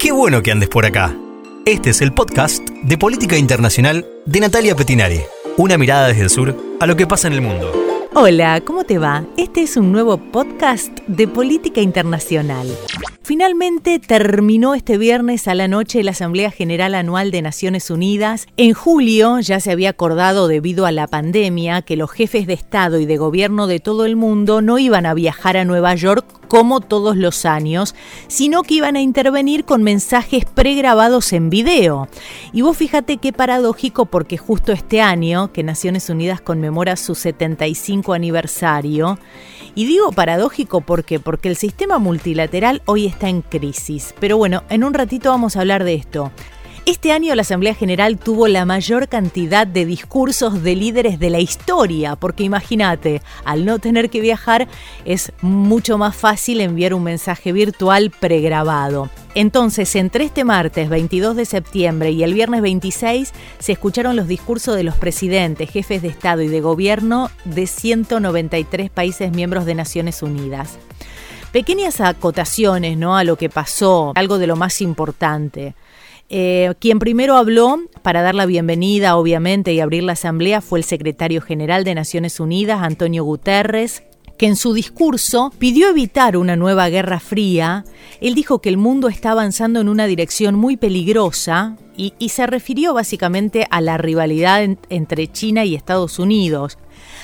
Qué bueno que andes por acá. Este es el podcast de Política Internacional de Natalia Petinari. Una mirada desde el sur a lo que pasa en el mundo. Hola, ¿cómo te va? Este es un nuevo podcast de Política Internacional. Finalmente terminó este viernes a la noche la Asamblea General Anual de Naciones Unidas. En julio ya se había acordado debido a la pandemia que los jefes de Estado y de gobierno de todo el mundo no iban a viajar a Nueva York como todos los años, sino que iban a intervenir con mensajes pregrabados en video. Y vos fíjate qué paradójico porque justo este año, que Naciones Unidas conmemora su 75 aniversario, y digo paradójico porque porque el sistema multilateral hoy está en crisis. Pero bueno, en un ratito vamos a hablar de esto. Este año la Asamblea General tuvo la mayor cantidad de discursos de líderes de la historia, porque imagínate, al no tener que viajar es mucho más fácil enviar un mensaje virtual pregrabado. Entonces, entre este martes 22 de septiembre y el viernes 26 se escucharon los discursos de los presidentes, jefes de Estado y de Gobierno de 193 países miembros de Naciones Unidas. Pequeñas acotaciones ¿no? a lo que pasó, algo de lo más importante. Eh, quien primero habló para dar la bienvenida, obviamente, y abrir la asamblea fue el secretario general de Naciones Unidas, Antonio Guterres, que en su discurso pidió evitar una nueva guerra fría. Él dijo que el mundo está avanzando en una dirección muy peligrosa y, se refirió básicamente a la rivalidad entre China y Estados Unidos.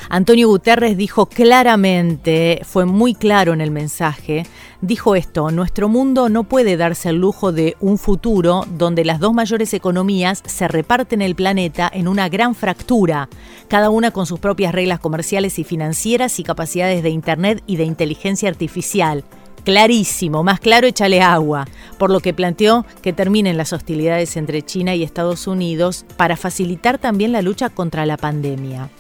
Antonio Guterres dijo claramente, fue muy claro en el mensaje, dijo esto, nuestro mundo no puede darse el lujo de un futuro donde las dos mayores economías se reparten el planeta en una gran fractura, cada una con sus propias reglas comerciales y financieras y capacidades de Internet y de inteligencia artificial clarísimo, más claro échale agua, por lo que planteó que terminen las hostilidades entre China y Estados Unidos para facilitar también la lucha contra la pandemia.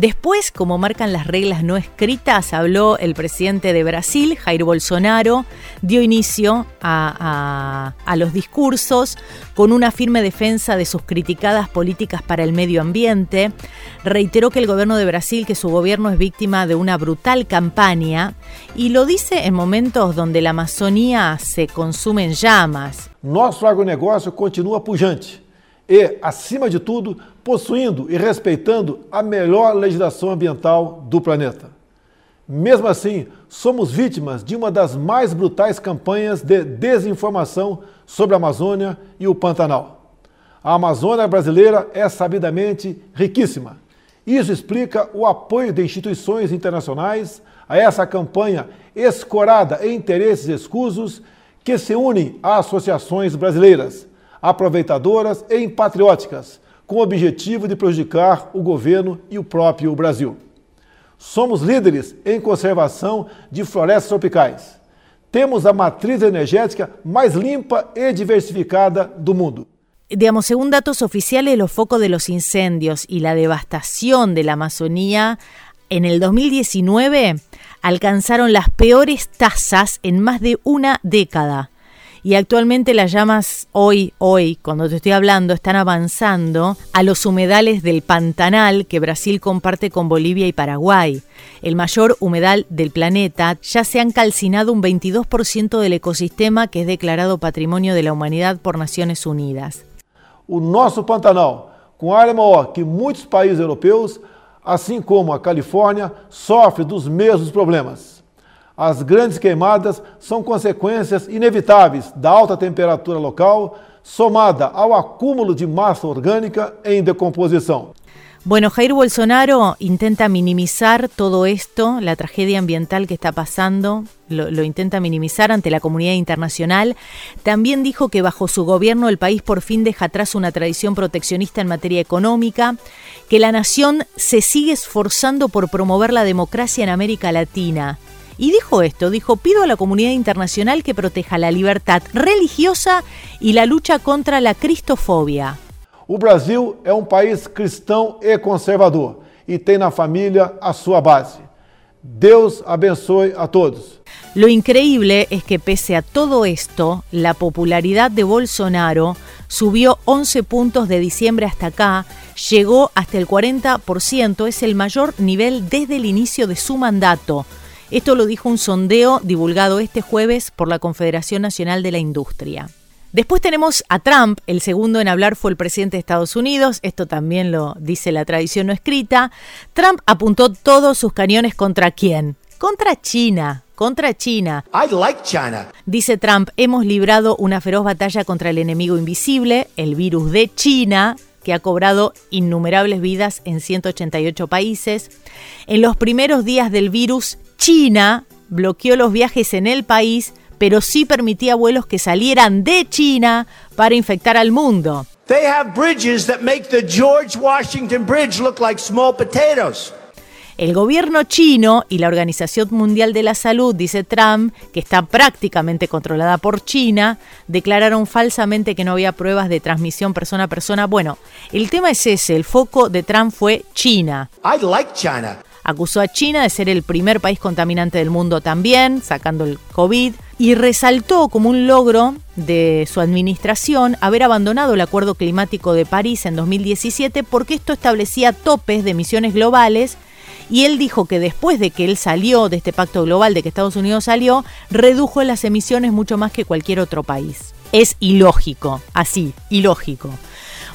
Después, como marcan las reglas no escritas, habló el presidente de Brasil, Jair Bolsonaro, dio inicio a, los discursos con una firme defensa de sus criticadas políticas para el medio ambiente. Reiteró que el gobierno de Brasil, que su gobierno es víctima de una brutal campaña, y lo dice en momentos donde la Amazonía se consume en llamas. Nuestro agronegócio continúa pujante e, acima de tudo, possuindo e respeitando a melhor legislação ambiental do planeta. Mesmo assim, somos vítimas de uma das mais brutais campanhas de desinformação sobre a Amazônia e o Pantanal. A Amazônia brasileira é sabidamente riquíssima. Isso explica o apoio de instituições internacionais a essa campanha escorada em interesses escusos que se unem a associações brasileiras aproveitadoras e patrióticas, com o objetivo de prejudicar o governo e o próprio Brasil. Somos líderes em conservação de florestas tropicais. Temos a matriz energética mais limpa e diversificada do mundo. Digamos, según datos oficiales, los focos de los incendios y la devastación de la Amazonía en el 2019 alcanzaron las peores tasas en más de una década y actualmente las llamas hoy, hoy, cuando te estoy hablando, están avanzando a los humedales del Pantanal que Brasil comparte con Bolivia y Paraguay. El mayor humedal del planeta ya se han calcinado un 22% del ecosistema que es declarado Patrimonio de la Humanidad por Naciones Unidas. O nosso Pantanal, com área maior que muitos países europeus, assim como a Califórnia, sofre dos mesmos problemas. As grandes queimadas são consequências inevitáveis da alta temperatura local, somada ao acúmulo de massa orgânica em decomposição. Bueno, Jair Bolsonaro intenta minimizar todo esto, la tragedia ambiental que está pasando, lo, lo, intenta minimizar ante la comunidad internacional. También dijo que bajo su gobierno el país por fin deja atrás una tradición proteccionista en materia económica, que la nación se sigue esforzando por promover la democracia en América Latina. Y dijo esto, dijo, pido a la comunidad internacional que proteja la libertad religiosa y la lucha contra la cristofobia. O Brasil é um país cristão e conservador e tem na família a sua base. Deus abençoe a todos. Lo increíble es que pese a todo esto, la popularidad de Bolsonaro subió 11 puntos de diciembre hasta acá, llegó hasta el 40%, es el mayor nivel desde el inicio de su mandato. Esto lo dijo un sondeo divulgado este jueves por la Confederación Nacional de la Industria. Después tenemos a Trump, el segundo en hablar fue el presidente de Estados Unidos, esto también lo dice la tradición no escrita. Trump apuntó todos sus cañones contra quién? Contra China, contra China. I like China. Dice Trump, hemos librado una feroz batalla contra el enemigo invisible, el virus de China, que ha cobrado innumerables vidas en 188 países. En los primeros días del virus, China bloqueó los viajes en el país pero sí permitía vuelos que salieran de China para infectar al mundo. They have bridges that make the George Washington Bridge look like small potatoes. El gobierno chino y la Organización Mundial de la Salud, dice Trump, que está prácticamente controlada por China, declararon falsamente que no había pruebas de transmisión persona a persona. Bueno, el tema es ese, el foco de Trump fue China. I like China. Acusó a China de ser el primer país contaminante del mundo también, sacando el COVID, y resaltó como un logro de su administración haber abandonado el Acuerdo Climático de París en 2017 porque esto establecía topes de emisiones globales y él dijo que después de que él salió de este pacto global, de que Estados Unidos salió, redujo las emisiones mucho más que cualquier otro país. Es ilógico, así, ilógico.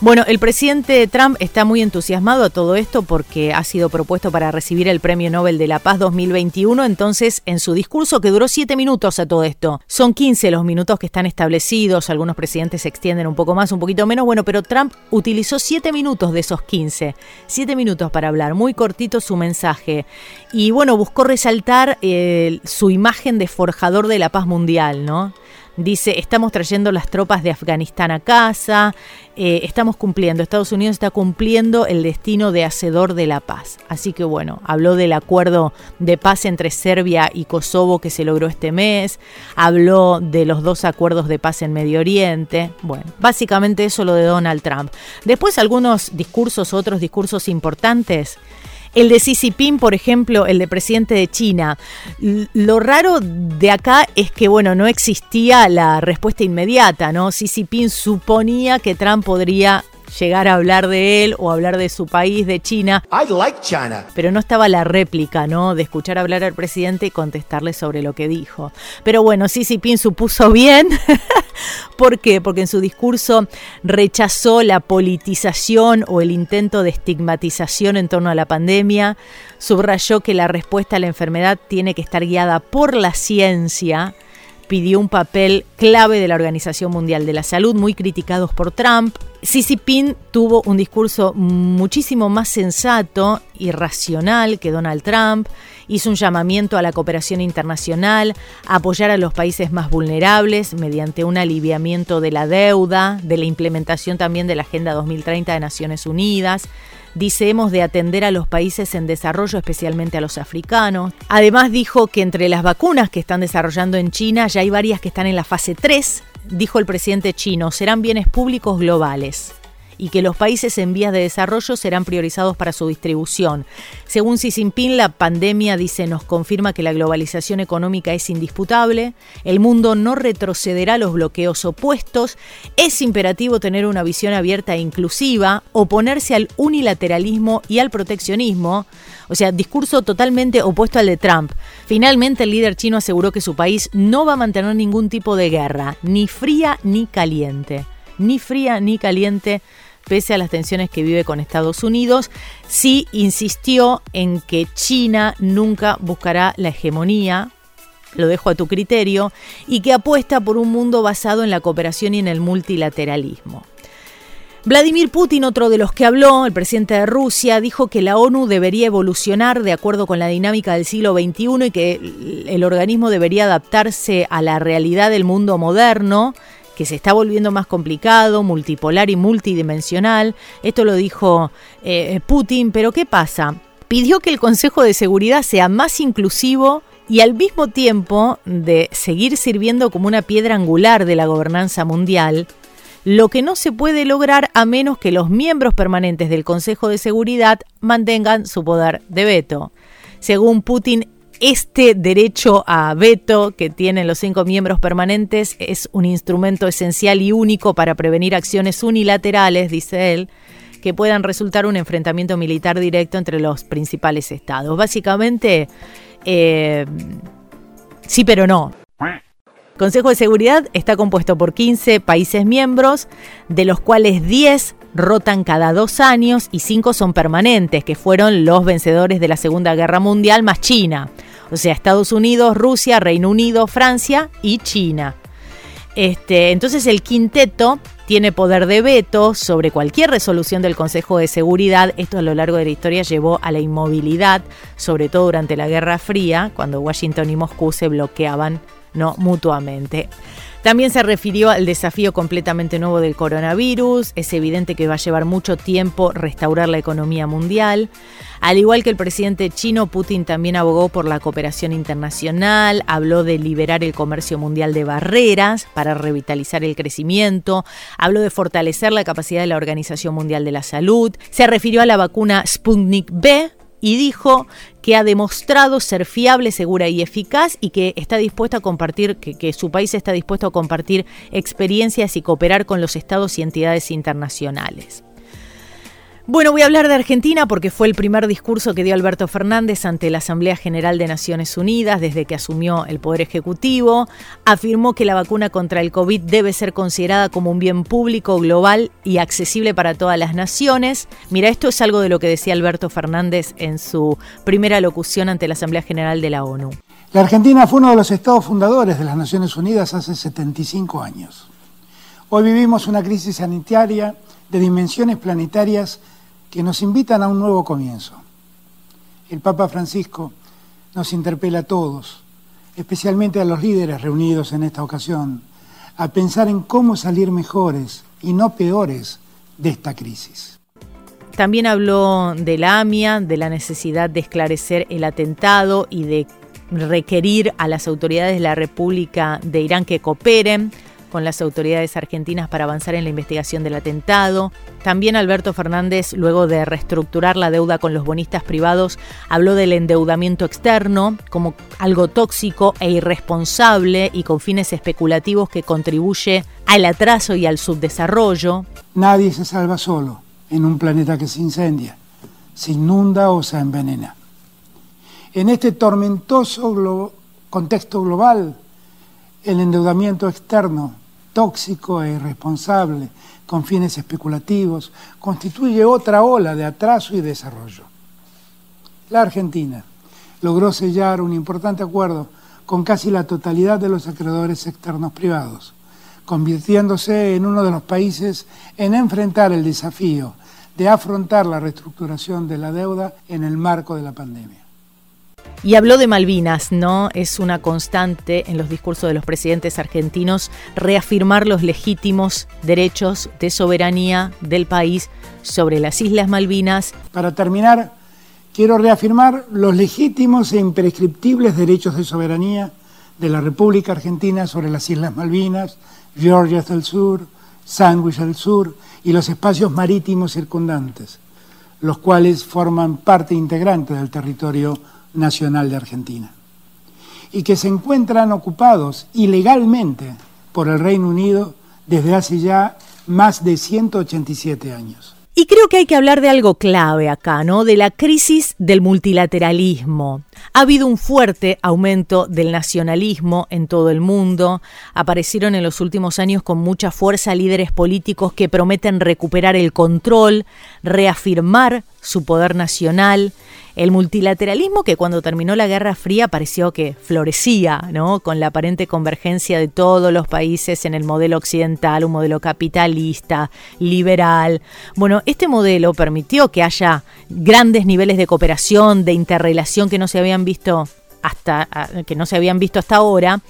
Bueno, el presidente Trump está muy entusiasmado a todo esto porque ha sido propuesto para recibir el Premio Nobel de la Paz 2021. Entonces, en su discurso, que duró siete minutos a todo esto, son 15 los minutos que están establecidos. Algunos presidentes se extienden un poco más, un poquito menos. Bueno, pero Trump utilizó siete minutos de esos 15. Siete minutos para hablar, muy cortito su mensaje. Y bueno, buscó resaltar eh, su imagen de forjador de la paz mundial, ¿no? Dice, estamos trayendo las tropas de Afganistán a casa, eh, estamos cumpliendo, Estados Unidos está cumpliendo el destino de hacedor de la paz. Así que bueno, habló del acuerdo de paz entre Serbia y Kosovo que se logró este mes, habló de los dos acuerdos de paz en Medio Oriente, bueno, básicamente eso lo de Donald Trump. Después algunos discursos, otros discursos importantes. El de Xi Jinping, por ejemplo, el de presidente de China. Lo raro de acá es que, bueno, no existía la respuesta inmediata, ¿no? Xi Jinping suponía que Trump podría llegar a hablar de él o hablar de su país, de China. I like China. Pero no estaba la réplica, ¿no? De escuchar hablar al presidente y contestarle sobre lo que dijo. Pero bueno, Xi Jinping supuso bien. ¿Por qué? Porque en su discurso rechazó la politización o el intento de estigmatización en torno a la pandemia. Subrayó que la respuesta a la enfermedad tiene que estar guiada por la ciencia pidió un papel clave de la Organización Mundial de la Salud, muy criticados por Trump. Xi Jinping tuvo un discurso muchísimo más sensato y racional que Donald Trump. Hizo un llamamiento a la cooperación internacional, a apoyar a los países más vulnerables mediante un aliviamiento de la deuda, de la implementación también de la Agenda 2030 de Naciones Unidas Dice, hemos de atender a los países en desarrollo, especialmente a los africanos. Además dijo que entre las vacunas que están desarrollando en China ya hay varias que están en la fase 3, dijo el presidente chino, serán bienes públicos globales y que los países en vías de desarrollo serán priorizados para su distribución. Según Xi Jinping, la pandemia, dice, nos confirma que la globalización económica es indisputable, el mundo no retrocederá a los bloqueos opuestos, es imperativo tener una visión abierta e inclusiva, oponerse al unilateralismo y al proteccionismo, o sea, discurso totalmente opuesto al de Trump. Finalmente, el líder chino aseguró que su país no va a mantener ningún tipo de guerra, ni fría ni caliente ni fría ni caliente pese a las tensiones que vive con Estados Unidos, sí insistió en que China nunca buscará la hegemonía, lo dejo a tu criterio, y que apuesta por un mundo basado en la cooperación y en el multilateralismo. Vladimir Putin, otro de los que habló, el presidente de Rusia, dijo que la ONU debería evolucionar de acuerdo con la dinámica del siglo XXI y que el organismo debería adaptarse a la realidad del mundo moderno que se está volviendo más complicado, multipolar y multidimensional. Esto lo dijo eh, Putin, pero ¿qué pasa? Pidió que el Consejo de Seguridad sea más inclusivo y al mismo tiempo de seguir sirviendo como una piedra angular de la gobernanza mundial, lo que no se puede lograr a menos que los miembros permanentes del Consejo de Seguridad mantengan su poder de veto. Según Putin, este derecho a veto que tienen los cinco miembros permanentes es un instrumento esencial y único para prevenir acciones unilaterales, dice él, que puedan resultar un enfrentamiento militar directo entre los principales estados. Básicamente, eh, sí pero no. Consejo de Seguridad está compuesto por 15 países miembros, de los cuales 10 rotan cada dos años y 5 son permanentes, que fueron los vencedores de la Segunda Guerra Mundial más China. O sea, Estados Unidos, Rusia, Reino Unido, Francia y China. Este, entonces el quinteto tiene poder de veto sobre cualquier resolución del Consejo de Seguridad. Esto a lo largo de la historia llevó a la inmovilidad, sobre todo durante la Guerra Fría, cuando Washington y Moscú se bloqueaban no mutuamente. También se refirió al desafío completamente nuevo del coronavirus. Es evidente que va a llevar mucho tiempo restaurar la economía mundial. Al igual que el presidente chino, Putin también abogó por la cooperación internacional, habló de liberar el comercio mundial de barreras para revitalizar el crecimiento, habló de fortalecer la capacidad de la Organización Mundial de la Salud, se refirió a la vacuna Sputnik B, y dijo que ha demostrado ser fiable, segura y eficaz y que está dispuesto a compartir, que, que, su país está dispuesto a compartir experiencias y cooperar con los estados y entidades internacionales. Bueno, voy a hablar de Argentina porque fue el primer discurso que dio Alberto Fernández ante la Asamblea General de Naciones Unidas desde que asumió el Poder Ejecutivo. Afirmó que la vacuna contra el COVID debe ser considerada como un bien público, global y accesible para todas las naciones. Mira, esto es algo de lo que decía Alberto Fernández en su primera locución ante la Asamblea General de la ONU. La Argentina fue uno de los estados fundadores de las Naciones Unidas hace 75 años. Hoy vivimos una crisis sanitaria de dimensiones planetarias que nos invitan a un nuevo comienzo. El Papa Francisco nos interpela a todos, especialmente a los líderes reunidos en esta ocasión, a pensar en cómo salir mejores y no peores de esta crisis. También habló de la AMIA, de la necesidad de esclarecer el atentado y de requerir a las autoridades de la República de Irán que cooperen con las autoridades argentinas para avanzar en la investigación del atentado. También Alberto Fernández, luego de reestructurar la deuda con los bonistas privados, habló del endeudamiento externo como algo tóxico e irresponsable y con fines especulativos que contribuye al atraso y al subdesarrollo. Nadie se salva solo en un planeta que se incendia, se inunda o se envenena. En este tormentoso contexto global, el endeudamiento externo tóxico e irresponsable con fines especulativos, constituye otra ola de atraso y desarrollo. La Argentina logró sellar un importante acuerdo con casi la totalidad de los acreedores externos privados, convirtiéndose en uno de los países en enfrentar el desafío de afrontar la reestructuración de la deuda en el marco de la pandemia. Y habló de Malvinas, ¿no? Es una constante en los discursos de los presidentes argentinos reafirmar los legítimos derechos de soberanía del país sobre las Islas Malvinas. Para terminar, quiero reafirmar los legítimos e imprescriptibles derechos de soberanía de la República Argentina sobre las Islas Malvinas, Georgia del Sur, Sandwich del Sur y los espacios marítimos circundantes, los cuales forman parte integrante del territorio nacional de Argentina y que se encuentran ocupados ilegalmente por el Reino Unido desde hace ya más de 187 años. Y creo que hay que hablar de algo clave acá, ¿no? De la crisis del multilateralismo. Ha habido un fuerte aumento del nacionalismo en todo el mundo. Aparecieron en los últimos años con mucha fuerza líderes políticos que prometen recuperar el control, reafirmar su poder nacional el multilateralismo que cuando terminó la Guerra Fría pareció que florecía, ¿no? Con la aparente convergencia de todos los países en el modelo occidental, un modelo capitalista, liberal. Bueno, este modelo permitió que haya grandes niveles de cooperación, de interrelación que no se habían visto hasta que no se habían visto hasta ahora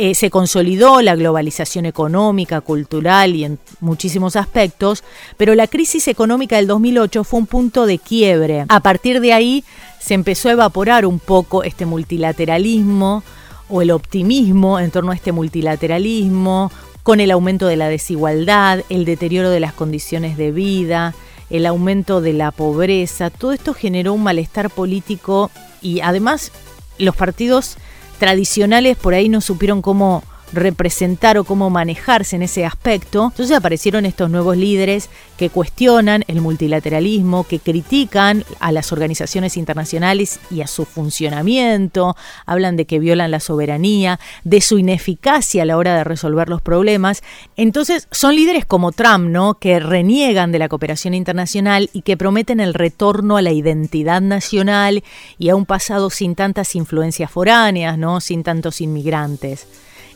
eh, se consolidó la globalización económica, cultural y en muchísimos aspectos, pero la crisis económica del 2008 fue un punto de quiebre. A partir de ahí se empezó a evaporar un poco este multilateralismo o el optimismo en torno a este multilateralismo, con el aumento de la desigualdad, el deterioro de las condiciones de vida, el aumento de la pobreza, todo esto generó un malestar político y además los partidos tradicionales por ahí no supieron cómo representar o cómo manejarse en ese aspecto. Entonces aparecieron estos nuevos líderes que cuestionan el multilateralismo, que critican a las organizaciones internacionales y a su funcionamiento, hablan de que violan la soberanía, de su ineficacia a la hora de resolver los problemas. Entonces son líderes como Trump, ¿no? Que reniegan de la cooperación internacional y que prometen el retorno a la identidad nacional y a un pasado sin tantas influencias foráneas, ¿no? Sin tantos inmigrantes.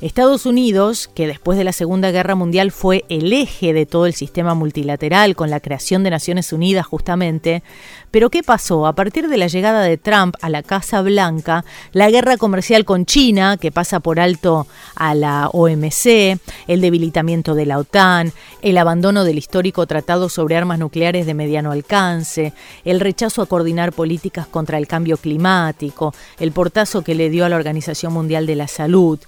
Estados Unidos, que después de la Segunda Guerra Mundial fue el eje de todo el sistema multilateral con la creación de Naciones Unidas justamente, pero ¿qué pasó? A partir de la llegada de Trump a la Casa Blanca, la guerra comercial con China, que pasa por alto a la OMC, el debilitamiento de la OTAN, el abandono del histórico Tratado sobre Armas Nucleares de Mediano Alcance, el rechazo a coordinar políticas contra el cambio climático, el portazo que le dio a la Organización Mundial de la Salud,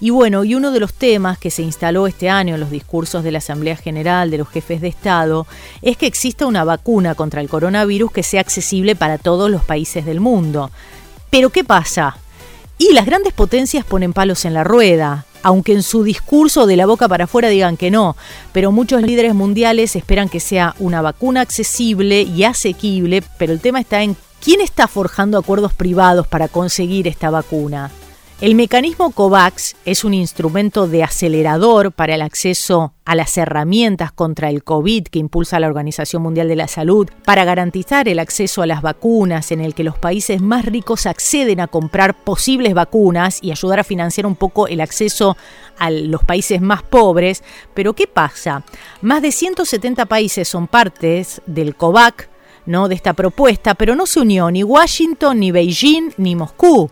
y bueno, y uno de los temas que se instaló este año en los discursos de la Asamblea General de los jefes de Estado es que exista una vacuna contra el coronavirus que sea accesible para todos los países del mundo. Pero ¿qué pasa? Y las grandes potencias ponen palos en la rueda, aunque en su discurso de la boca para afuera digan que no, pero muchos líderes mundiales esperan que sea una vacuna accesible y asequible, pero el tema está en quién está forjando acuerdos privados para conseguir esta vacuna. El mecanismo COVAX es un instrumento de acelerador para el acceso a las herramientas contra el COVID que impulsa la Organización Mundial de la Salud para garantizar el acceso a las vacunas en el que los países más ricos acceden a comprar posibles vacunas y ayudar a financiar un poco el acceso a los países más pobres. Pero ¿qué pasa? Más de 170 países son partes del COVAX, ¿no? de esta propuesta, pero no se unió ni Washington, ni Beijing, ni Moscú.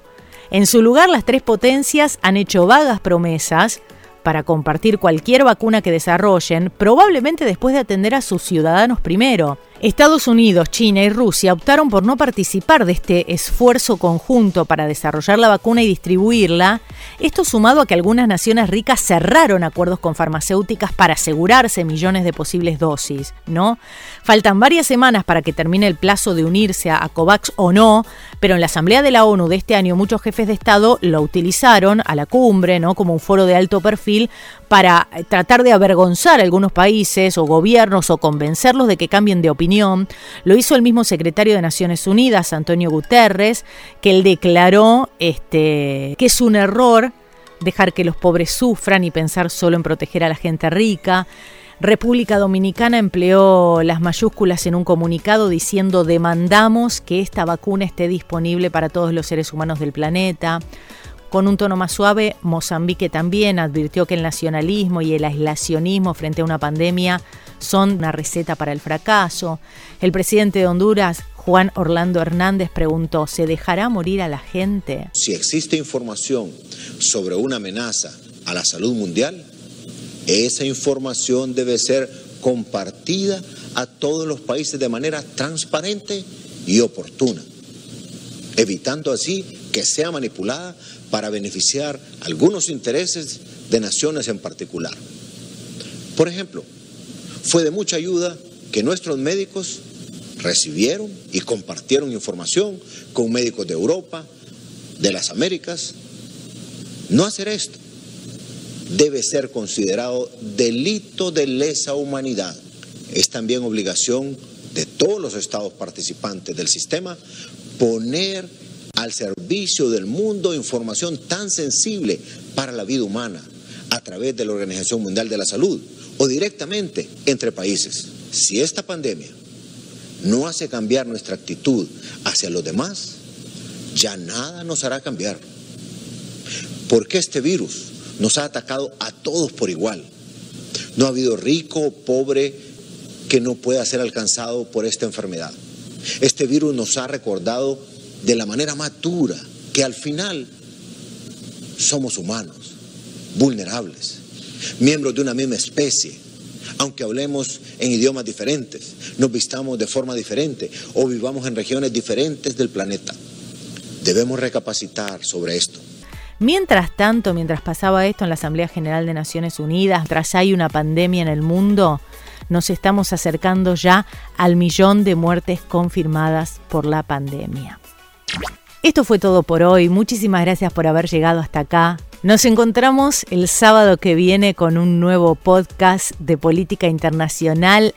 En su lugar, las tres potencias han hecho vagas promesas para compartir cualquier vacuna que desarrollen, probablemente después de atender a sus ciudadanos primero. Estados Unidos, China y Rusia optaron por no participar de este esfuerzo conjunto para desarrollar la vacuna y distribuirla, esto sumado a que algunas naciones ricas cerraron acuerdos con farmacéuticas para asegurarse millones de posibles dosis, ¿no? Faltan varias semanas para que termine el plazo de unirse a COVAX o no, pero en la Asamblea de la ONU de este año muchos jefes de Estado lo utilizaron a la cumbre, ¿no? Como un foro de alto perfil para tratar de avergonzar a algunos países o gobiernos o convencerlos de que cambien de Lo hizo el mismo secretario de Naciones Unidas, Antonio Guterres, que él declaró este, que es un error dejar que los pobres sufran y pensar solo en proteger a la gente rica. República Dominicana empleó las mayúsculas en un comunicado diciendo demandamos que esta vacuna esté disponible para todos los seres humanos del planeta. Con un tono más suave, Mozambique también advirtió que el nacionalismo y el aislacionismo frente a una pandemia son una receta para el fracaso. El presidente de Honduras, Juan Orlando Hernández, preguntó, ¿se dejará morir a la gente? Si existe información sobre una amenaza a la salud mundial, esa información debe ser compartida a todos los países de manera transparente y oportuna, evitando así que sea manipulada para beneficiar algunos intereses de naciones en particular. Por ejemplo, fue de mucha ayuda que nuestros médicos recibieron y compartieron información con médicos de Europa, de las Américas. No hacer esto debe ser considerado delito de lesa humanidad. Es también obligación de todos los estados participantes del sistema poner al servicio del mundo información tan sensible para la vida humana a través de la Organización Mundial de la Salud o directamente entre países. Si esta pandemia no hace cambiar nuestra actitud hacia los demás, ya nada nos hará cambiar. Porque este virus nos ha atacado a todos por igual. No ha habido rico o pobre que no pueda ser alcanzado por esta enfermedad. Este virus nos ha recordado de la manera más dura que al final somos humanos, vulnerables, miembros de una misma especie, aunque hablemos en idiomas diferentes, nos vistamos de forma diferente o vivamos en regiones diferentes del planeta. Debemos recapacitar sobre esto. Mientras tanto, mientras pasaba esto en la Asamblea General de Naciones Unidas, tras hay una pandemia en el mundo, nos estamos acercando ya al millón de muertes confirmadas por la pandemia. Esto fue todo por hoy. Muchísimas gracias por haber llegado hasta acá. Nos encontramos el sábado que viene con un nuevo podcast de política internacional.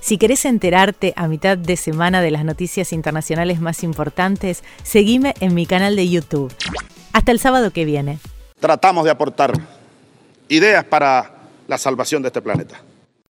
Si querés enterarte a mitad de semana de las noticias internacionales más importantes, seguime en mi canal de YouTube. Hasta el sábado que viene. Tratamos de aportar ideas para la salvación de este planeta.